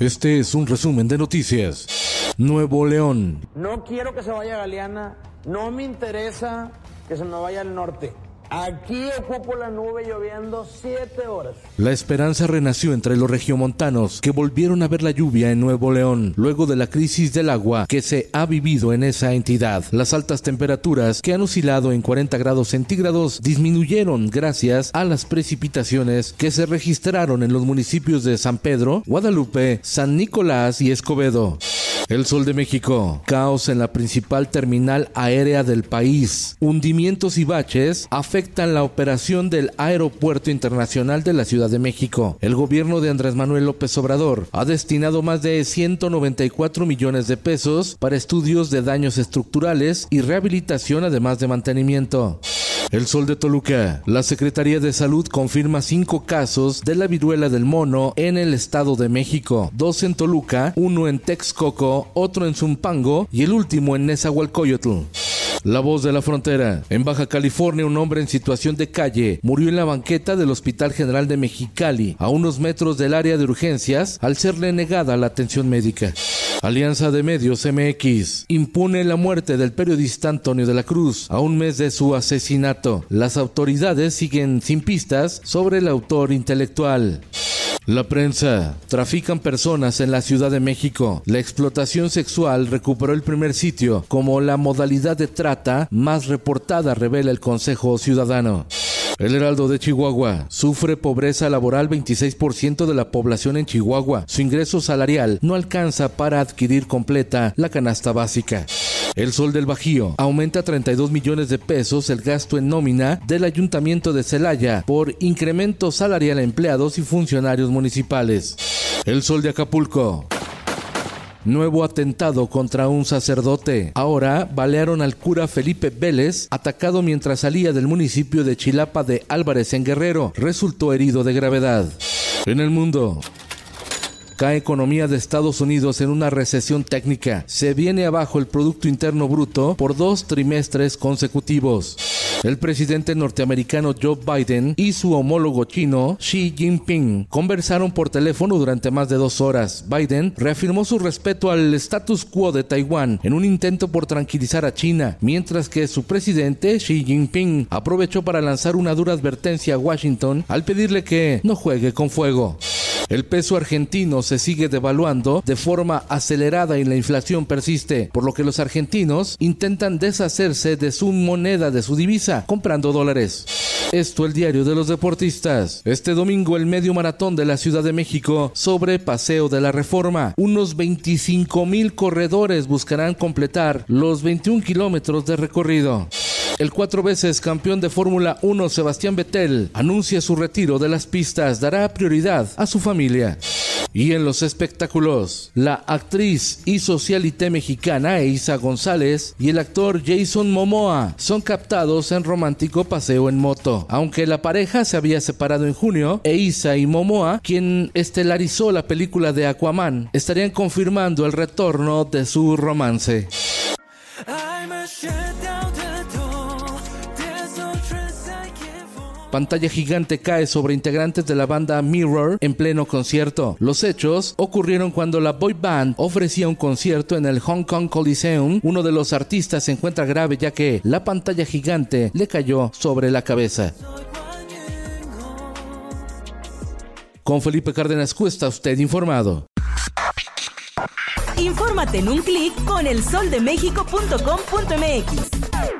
Este es un resumen de noticias. Nuevo León. No quiero que se vaya Galeana. No me interesa que se me vaya al norte. Aquí ocupo la nube lloviendo siete horas. La esperanza renació entre los regiomontanos que volvieron a ver la lluvia en Nuevo León luego de la crisis del agua que se ha vivido en esa entidad. Las altas temperaturas que han oscilado en 40 grados centígrados disminuyeron gracias a las precipitaciones que se registraron en los municipios de San Pedro, Guadalupe, San Nicolás y Escobedo. El Sol de México. Caos en la principal terminal aérea del país. Hundimientos y baches afectan la operación del Aeropuerto Internacional de la Ciudad de México. El gobierno de Andrés Manuel López Obrador ha destinado más de 194 millones de pesos para estudios de daños estructurales y rehabilitación además de mantenimiento. El Sol de Toluca. La Secretaría de Salud confirma cinco casos de la viruela del mono en el Estado de México. Dos en Toluca, uno en Texcoco, otro en Zumpango y el último en Nezahualcóyotl. La voz de la frontera. En Baja California, un hombre en situación de calle murió en la banqueta del Hospital General de Mexicali, a unos metros del área de urgencias, al serle negada la atención médica. Alianza de Medios MX impone la muerte del periodista Antonio de la Cruz a un mes de su asesinato. Las autoridades siguen sin pistas sobre el autor intelectual. La prensa. Trafican personas en la Ciudad de México. La explotación sexual recuperó el primer sitio como la modalidad de trata más reportada, revela el Consejo Ciudadano. El Heraldo de Chihuahua sufre pobreza laboral 26% de la población en Chihuahua. Su ingreso salarial no alcanza para adquirir completa la canasta básica. El Sol del Bajío aumenta 32 millones de pesos el gasto en nómina del Ayuntamiento de Celaya por incremento salarial a empleados y funcionarios municipales. El Sol de Acapulco Nuevo atentado contra un sacerdote. Ahora balearon al cura Felipe Vélez, atacado mientras salía del municipio de Chilapa de Álvarez en Guerrero. Resultó herido de gravedad. En el mundo, cae economía de Estados Unidos en una recesión técnica. Se viene abajo el Producto Interno Bruto por dos trimestres consecutivos. El presidente norteamericano Joe Biden y su homólogo chino Xi Jinping conversaron por teléfono durante más de dos horas. Biden reafirmó su respeto al status quo de Taiwán en un intento por tranquilizar a China, mientras que su presidente Xi Jinping aprovechó para lanzar una dura advertencia a Washington al pedirle que no juegue con fuego. El peso argentino se sigue devaluando de forma acelerada y la inflación persiste, por lo que los argentinos intentan deshacerse de su moneda, de su divisa, comprando dólares. Esto el diario de los deportistas. Este domingo el medio maratón de la Ciudad de México sobre Paseo de la Reforma. Unos 25 mil corredores buscarán completar los 21 kilómetros de recorrido. El cuatro veces campeón de Fórmula 1 Sebastián Vettel anuncia su retiro de las pistas, dará prioridad a su familia. Y en los espectáculos, la actriz y socialité mexicana Eiza González y el actor Jason Momoa son captados en romántico paseo en moto. Aunque la pareja se había separado en junio, Eiza y Momoa, quien estelarizó la película de Aquaman, estarían confirmando el retorno de su romance. Pantalla gigante cae sobre integrantes de la banda Mirror en pleno concierto. Los hechos ocurrieron cuando la boy band ofrecía un concierto en el Hong Kong Coliseum. Uno de los artistas se encuentra grave ya que la pantalla gigante le cayó sobre la cabeza. Con Felipe Cárdenas Cuesta, usted informado. Infórmate en un clic con elsoldemexico.com.mx.